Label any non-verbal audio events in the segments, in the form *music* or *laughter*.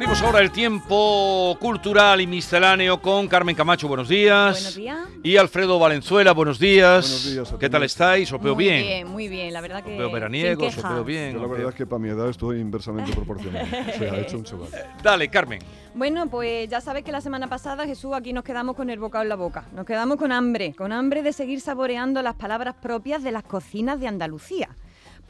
Abrimos ahora el tiempo cultural y misceláneo con Carmen Camacho, buenos días. Buenos días. Y Alfredo Valenzuela, buenos días. Buenos días ¿Qué tal estáis? ¿Os veo muy bien? bien, muy bien, la verdad que. ¿Os veraniegos? ¿Os veo bien? Yo la ¿Os verdad es que para mi edad estoy inversamente proporcional. O sea, he hecho un *laughs* chaval. Dale, Carmen. Bueno, pues ya sabes que la semana pasada, Jesús, aquí nos quedamos con el bocado en la boca. Nos quedamos con hambre, con hambre de seguir saboreando las palabras propias de las cocinas de Andalucía.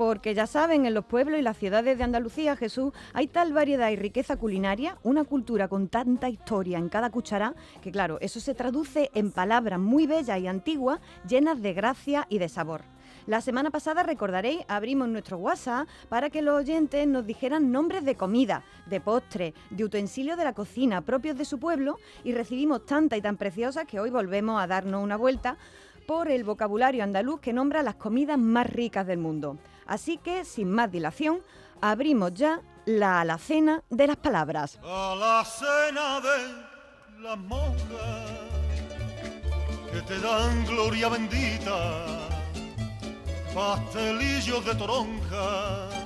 Porque ya saben, en los pueblos y las ciudades de Andalucía, Jesús, hay tal variedad y riqueza culinaria, una cultura con tanta historia en cada cuchara, que claro, eso se traduce en palabras muy bellas y antiguas, llenas de gracia y de sabor. La semana pasada, recordaréis, abrimos nuestro WhatsApp para que los oyentes nos dijeran nombres de comida, de postre, de utensilios de la cocina propios de su pueblo y recibimos tanta y tan preciosas que hoy volvemos a darnos una vuelta por el vocabulario andaluz que nombra las comidas más ricas del mundo. Así que, sin más dilación, abrimos ya la alacena de las palabras. a la cena de las monjas que te dan gloria bendita, pastelillos de toronja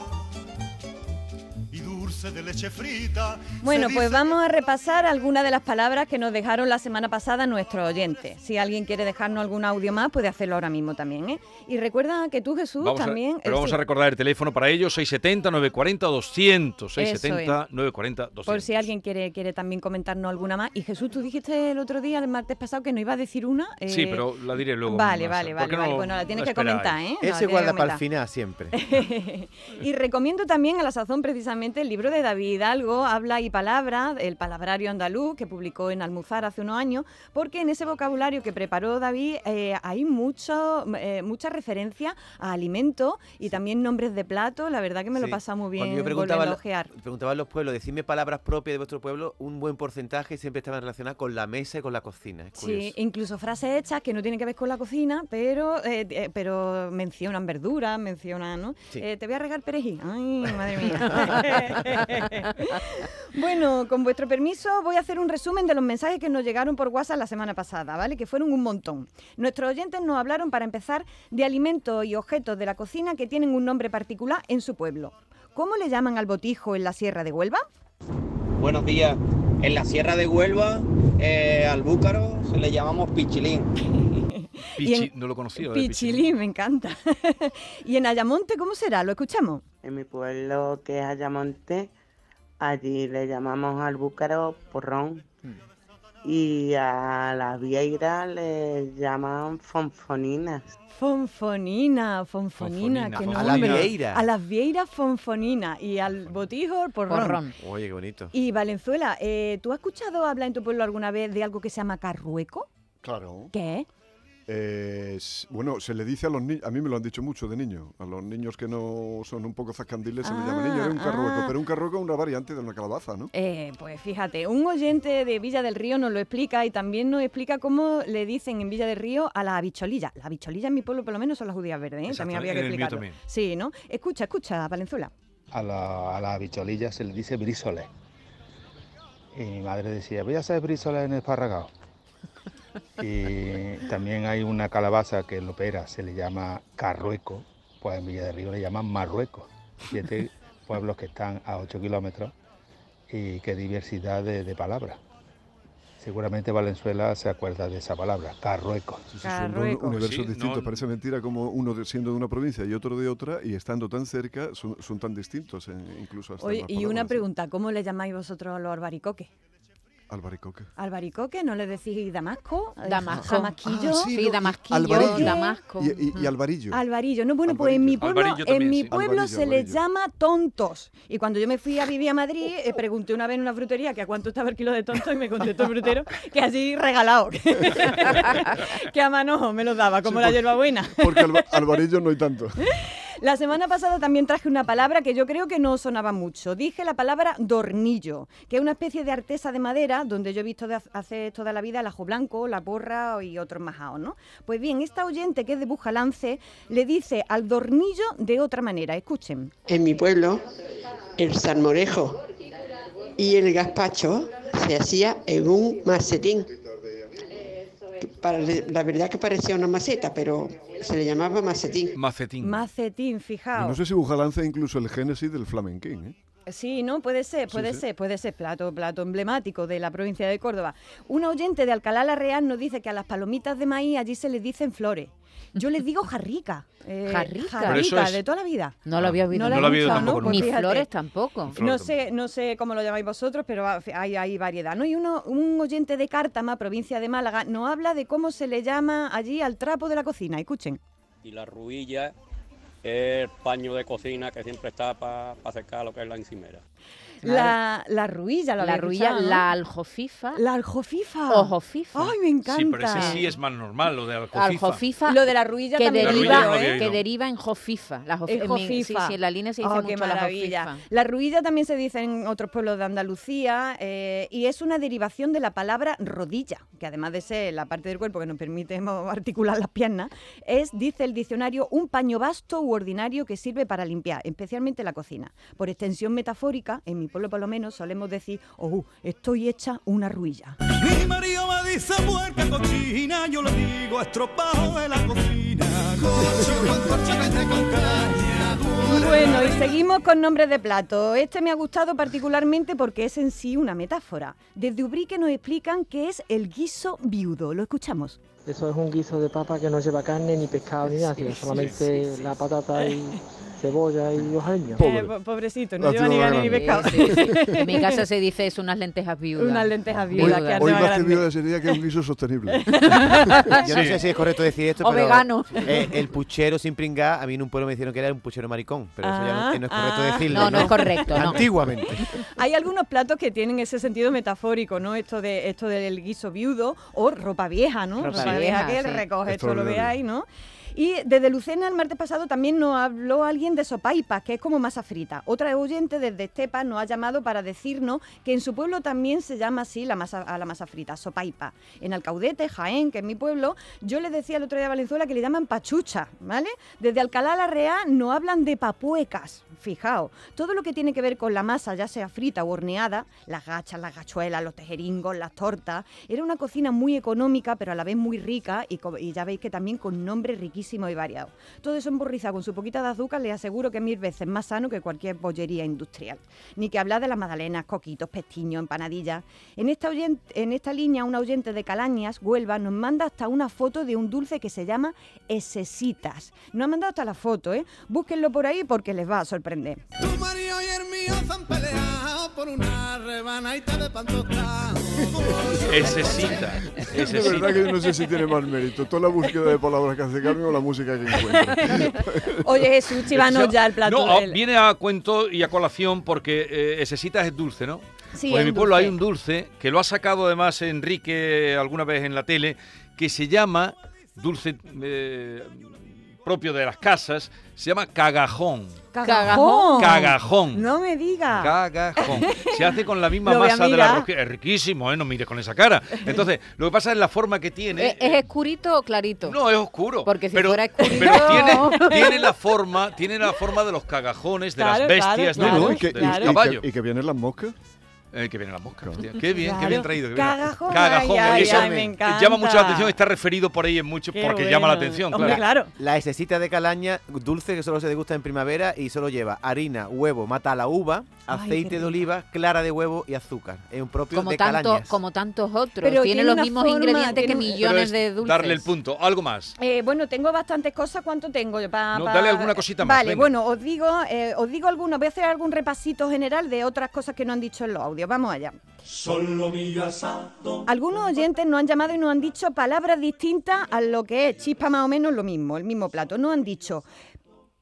dulce de leche frita. Bueno, pues vamos a repasar algunas de las palabras que nos dejaron la semana pasada nuestros oyentes. Si alguien quiere dejarnos algún audio más, puede hacerlo ahora mismo también. ¿eh? Y recuerda que tú, Jesús, Vamos a, también... pero eh, vamos sí, a recordar el teléfono para ellos, 670 940 200. 670 940 200. Por si alguien quiere, quiere también comentarnos alguna más. Y Jesús, tú dijiste el otro día, el martes pasado, que no iba a decir una. Sí, eh, pero la diré luego. Vale, vale, ¿Por qué vale, vale. no- Bueno, la tienes no que comentar, ¿eh? No, Ese guarda para el final siempre. *laughs* y recomiendo también a la sazón precisamente el libro de David Hidalgo, Habla y Palabra, el palabrario andaluz, que publicó en Almuzar hace unos años, porque en ese vocabulario que preparó David eh, hay mucho, eh, mucha referencia a alimentos y también nombres de platos. La verdad que me lo pasado muy Cuando bien yo preguntaba, a preguntaba a los pueblos, decidme palabras propias de vuestro pueblo, un buen porcentaje siempre estaban relacionadas con la mesa y con la cocina. Es Sí, incluso frases hechas que no tienen que ver con la cocina, pero eh, eh, pero mencionan verduras, mencionan, ¿no? Sí. Te voy a regar perejil. Ay, madre mía. *laughs* *laughs* bueno, con vuestro permiso voy a hacer un resumen de los mensajes que nos llegaron por WhatsApp la semana pasada, ¿vale? Que fueron un montón. Nuestros oyentes nos hablaron para empezar de alimentos y objetos de la cocina que tienen un nombre particular en su pueblo. ¿Cómo le llaman al botijo en la Sierra de Huelva? Buenos días. En la Sierra de Huelva, eh, al búcaro se le llamamos pichilín. *laughs* Pichi- y en- no lo conocía. de Pichilín, me encanta. *laughs* y en Ayamonte, ¿cómo será? ¿Lo escuchamos? En mi pueblo, que es Ayamonte, allí le llamamos al búcaro porrón. Y a las vieiras le llaman fonfoninas. Fonfonina, fonfonina, Fonfonina, que fonfonina. A las nombre. vieiras. A las vieiras fonfonina y al botijo porrón. Oye, qué bonito. Y Valenzuela, eh, ¿tú has escuchado hablar en tu pueblo alguna vez de algo que se llama carrueco? Claro. ¿Qué es? Eh, bueno, se le dice a los niños, a mí me lo han dicho mucho de niño, a los niños que no son un poco zascandiles se les llama niño, es un Ah, carrueco, ah. pero un carrueco es una variante de una calabaza, ¿no? Eh, pues fíjate, un oyente de Villa del Río nos lo explica y también nos explica cómo le dicen en Villa del Río a la bicholilla. La bicholilla en mi pueblo por lo menos son las judías verdes, ¿eh? También había que el explicarlo. también. Sí, ¿no? Escucha, escucha, Valenzuela. a la, a la bicholilla se le dice brísole. Y mi madre decía, voy a hacer brísole en esparragado. Y también hay una calabaza que en Lopera se le llama carrueco, pues en Villa de Río le llaman marruecos. Siete *laughs* pueblos que están a 8 kilómetros y qué diversidad de, de palabras. Seguramente Valenzuela se acuerda de esa palabra, carrueco. Sí, sí, son dos universos Sí, distintos, no- parece mentira como uno de- siendo de una provincia y otro de otra y estando tan cerca son, son tan distintos, eh, incluso hasta Oye, y una palabras, ¿eh? pregunta, ¿cómo le llamáis vosotros a los albaricoques? Albaricoque. ¿Albaricoque? ¿No le decís Damasco? Eh, Damasco. ¿Jamaquillo? Ah, sí, no, Damasquillo, Alvarillo. Damasco. Y, y- y Alvarillo. Alvarillo. No, bueno, pues en mi pueblo, también, en mi sí. pueblo se les llama tontos. Y cuando yo me fui a vivir a Madrid, eh, pregunté una vez en una frutería que a cuánto estaba el kilo de tontos y me contestó el frutero que así regalado. *laughs* que a mano me lo daba, como Sí, la hierbabuena. Porque alba- Alvarillo no hay tanto. *laughs* La semana pasada también traje una palabra que yo creo que no sonaba mucho. Dije la palabra dornillo, que es una especie de artesa de madera donde yo he visto de hace toda la vida el ajo blanco, la porra y otros majaos, ¿no? Pues bien, esta oyente que es de Bujalance le dice al dornillo de otra manera. Escuchen. En mi pueblo, el salmorejo y el gazpacho se hacía en un macetín. Para- la verdad que parecía una maceta, pero se le llamaba macetín. Macetín. Macetín, Y fijaos. no sé si Bujalance incluso el génesis del flamenquín, ¿eh? Sí, no, puede ser, puede sí. ser, puede ser plato, plato emblemático de la provincia de Córdoba. Un oyente de Alcalá la Real nos dice que a las palomitas de maíz allí se les dicen flores. Yo les digo jarrica. eh, Jarrica. Es- de toda la vida. No lo había oído. No lo la había tampoco ¿no? Pues Ni fíjate. flores tampoco. No sé, no sé cómo lo llamáis vosotros, pero hay, hay variedad. ¿no? Y uno, un oyente de Cártama, provincia de Málaga, nos habla de cómo se le llama allí al trapo de la cocina. Escuchen. y la ruilla el paño de cocina que siempre está para secar lo que es la encimera. La, la ruilla, la, La ruilla, escuchado, ¿no? la aljofifa. La aljofifa. Ojofifa. Ay, me encanta. Sí, pero ese sí es más normal, lo de aljofifa. Aljofifa. Lo de la ruilla que también deriva, ¿eh? que deriva en jofifa. La jofi- En en mi- sí, jofifa. sí, en la línea se dice Oh, mucho qué la maravilla. jofifa. La ruilla también se dice en otros pueblos de Andalucía eh, y es una derivación de la palabra rodilla, que además de ser la parte del cuerpo que nos permite articular las piernas, es, dice el diccionario, un paño vasto u ordinario que sirve para limpiar, especialmente la cocina. Por extensión metafórica, en mi pueblo por lo menos solemos decir, oh, estoy hecha una ruilla. Mi marido me dice puerca cochina, yo le digo estropajo de la cocina. Cocho con corcho, vete con caña. Bueno, y seguimos con nombres de plato. Este me ha gustado particularmente porque es en sí una metáfora. Desde Ubrique nos explican qué es el guiso viudo. Lo escuchamos. Eso es un guiso de papa que no lleva carne, ni pescado, ni nada, sino solamente la patata y *laughs* cebolla y hojalillo. Eh, po- pobrecito, no La lleva ni carne ni pescado. Sí, sí. *laughs* En mi casa se dice es unas lentejas viudas. Unas lentejas Hoy, viudas que hoy arde más que viuda sería que es un guiso sostenible. *laughs* Yo no Sí. sé si es correcto decir esto, O pero vegano. eh, el puchero sin pringar, a mí en un pueblo me dijeron que era un puchero maricón, pero eso ya no, Ah, no es correcto ah. decirlo. No, no es correcto, no. Antiguamente. Hay algunos platos que tienen ese sentido metafórico, ¿no? Esto de esto del guiso viudo o ropa vieja, ¿no? Ropa Ropa, vieja, vieja que sí. recoge esto, lo Extraordinario. veáis, ¿no? Y desde Lucena el martes pasado también nos habló alguien de sopaipas, que es como masa frita. Otra oyente desde Estepa nos ha llamado para decirnos que en su pueblo también se llama así la masa, a la masa frita, sopaipa. En Alcaudete, Jaén, que es mi pueblo, yo le decía el otro día a Valenzuela que le llaman pachucha, ¿vale? Desde Alcalá la Real no hablan de papuecas, fijaos. Todo lo que tiene que ver con la masa, ya sea frita o horneada, las gachas, las gachuelas, los tejeringos, las tortas, era una cocina muy económica, pero a la vez muy rica y, ya veis que también con nombres riquísimos y variados. Todo eso emborrizado con su poquita de azúcar, le aseguro que mil veces más sano que cualquier bollería industrial. Ni que hablar de las magdalenas, coquitos, pestiños, empanadillas. En esta, en esta línea, un oyente de Calañas, Huelva, nos manda hasta una foto de un dulce que se llama esesitas. Nos ha mandado hasta la foto, ¿eh? Búsquenlo por ahí porque les va a sorprender. Tu y por una rebanadita de pan tostado. Ese cita. Ese De verdad que yo no sé si tiene más mérito. Toda la búsqueda de palabras que hace Carmen o la música que encuentra. Oye Jesús, chivanos ya el plato. No, ah, del- viene a cuento y a colación porque eh, ese cita es dulce, ¿no? Sí, pues es en mi pueblo hay un dulce que lo ha sacado además Enrique alguna vez en la tele, que se llama dulce eh, propio de las casas, se llama cagajón. Cagajón. Cagajón. No me diga. Cagajón. Se hace con la misma *laughs* masa de la rosquilla. Es riquísimo, ¿eh? No mires con esa cara. Entonces, lo que pasa es la forma que tiene. ¿Es, es oscurito o clarito? No, es oscuro. Porque si pero, fuera oscurito... pero tiene, *laughs* tiene la forma, tiene la forma de los cagajones, de Claro, las bestias, claro, de, No, los, y, que, de y- los y que- caballos. y que vienen las moscas. Eh, que viene la mosca. hostia. Qué bien, qué Claro. bien traído. qué bien. Cagajón, Cagajón. ay, ay, eso ay, me encanta. llama mucho la atención, está referido por ahí en mucho, Qué porque llama la atención, Hombre, claro. claro. La esecita de calaña, dulce que solo se degusta en primavera y solo lleva harina, huevo, mata la uva, aceite de oliva, clara de huevo y azúcar. Es un propio Como, de tanto, calañas. como tantos otros. Pero tiene, tiene los mismos forma, ingredientes que millones es de dulces. darle el punto. Algo más. Eh, bueno, tengo bastantes cosas. ¿Cuánto tengo? Pa- No, pa- dale alguna cosita más, Vale, venga. bueno, os digo, eh, os digo algunos. Voy a hacer algún repasito general de otras cosas que no han dicho en los audios. Vamos allá. Solo. Algunos oyentes nos han llamado y nos han dicho palabras distintas a lo que es chispa más o menos lo mismo, el mismo plato. Nos han dicho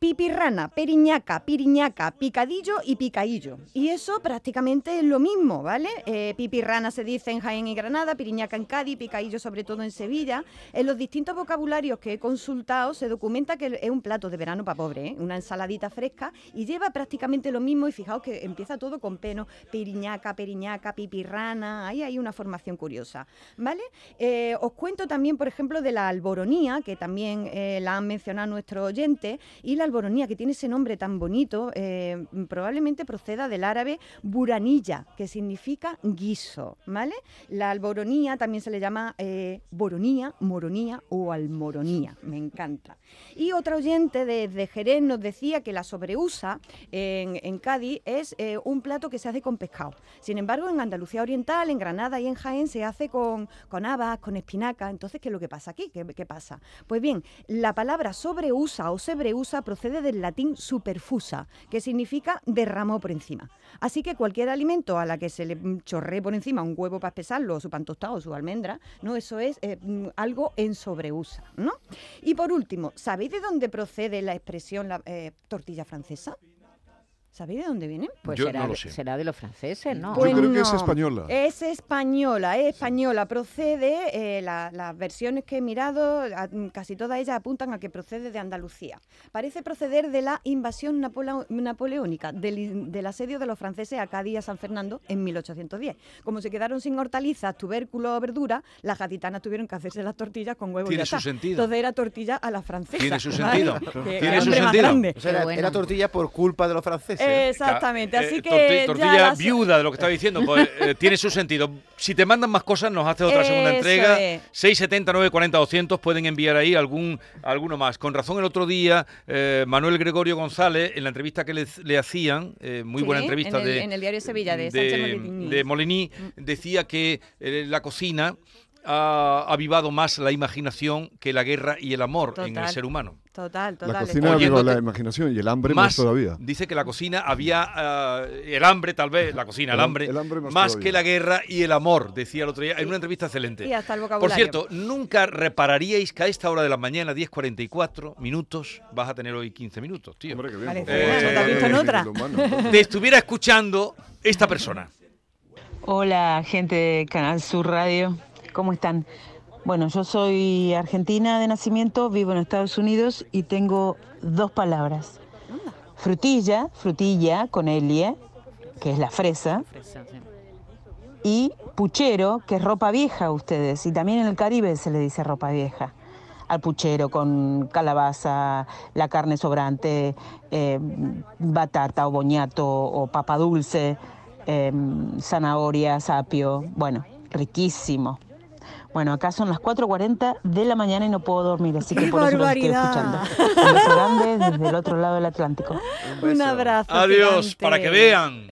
pipirrana, periñaca, piriñaca, picadillo y picaillo. Y eso prácticamente es lo mismo, ¿vale? Eh, pipirrana se dice en Jaén y Granada, piriñaca en Cádiz, picaillo sobre todo en Sevilla. En los distintos vocabularios que he consultado se documenta que es un plato de verano para pobre, ¿eh? una ensaladita fresca y lleva prácticamente lo mismo y fijaos que empieza todo con peno, piriñaca, periñaca, pipirrana, ahí hay una formación curiosa, ¿vale? Eh, os cuento también, por ejemplo, de la alboronía, que también la han mencionado nuestros oyentes, y la alboronía, que tiene ese nombre tan bonito, eh, probablemente proceda del árabe buranilla, que significa guiso, ¿vale? La alboronía también se le llama eh, boronía, moronía o almoronía, me encanta. Y otra oyente de, de Jerez nos decía que la sobreusa en, en Cádiz es eh, un plato que se hace con pescado. Sin embargo, en Andalucía Oriental, en Granada y en Jaén se hace con, con habas, con espinaca. Entonces, ¿qué es lo que pasa aquí? ¿Qué, qué pasa? Pues bien, la palabra sobreusa o sebreusa procede del latín superfusa, que significa derramó por encima. Así que cualquier alimento a la que se le chorree por encima un huevo para espesarlo, o su pan tostado, o su almendra, ¿no? Eso es eh, mm, algo en sobreusa, ¿no? Y por último, ¿sabéis de dónde procede la expresión la, eh, tortilla francesa? ¿Sabéis de dónde viene? Pues Yo será, no lo de- sé. será de los franceses, ¿no? Yo creo que es española. Es española, es española. Procede, eh, la- las versiones que he mirado, a- mm, casi todas ellas apuntan a que procede de Andalucía. Parece proceder de la invasión napoleónica, del, asedio de los franceses a Cádiz y a San Fernando en 1810. Como se quedaron sin hortalizas, tubérculos o verduras, las gaditanas tuvieron que hacerse las tortillas con huevos y Tiene su está. sentido. Entonces era tortilla a la francesa. Tiene su ¿vale? sentido. Tiene su sentido. grande. O sea, era, bueno. era tortilla por culpa de los franceses. Exactamente, así Eh, que torti- ya tortilla viuda de lo que estaba diciendo, pues eh, *laughs* tiene su sentido. Si te mandan más cosas, nos hace otra segunda Eso entrega. es. 670 940 200 pueden enviar ahí algún alguno más. Con razón el otro día eh, Manuel Gregorio González en la entrevista que le, le hacían, eh, muy Sí, buena entrevista en el, de en el diario de Sevilla de, Sánchez Molini. de Molení, decía que eh, la cocina ha avivado más la imaginación que la guerra y el amor en el ser humano. Total, La total. cocina Oyéndote- aviva la imaginación y el hambre más más todavía. dice que la cocina había ah, el hambre tal vez la cocina el, El ham- hambre, el hambre más que la guerra y el amor decía el otro día en una entrevista excelente Y hasta el por cierto nunca repararíais que a esta hora de la mañana 10.44 minutos vas a tener hoy 15 minutos tío Hombre, qué bien, Vale, por favor, Fernando, ¿te has eh, visto en eh, otra? te estuviera escuchando esta persona Hola, gente de Canal Sur Radio. ¿Cómo están? Bueno, yo soy argentina de nacimiento, vivo en Estados Unidos y tengo dos palabras. Frutilla, frutilla con Elie, que es la fresa, y puchero, que es ropa vieja ustedes. Y también en el Caribe se le dice ropa vieja. Al puchero con calabaza, la carne sobrante, eh, batata o boñato o papa dulce, eh, zanahoria, sapio. Bueno, riquísimo. Bueno, acá son las 4.40 de la mañana y no puedo dormir, así que ¡Qué por eso los estoy escuchando. Un beso grande desde el otro lado del Atlántico. Un abrazo. adiós gigante. para que vean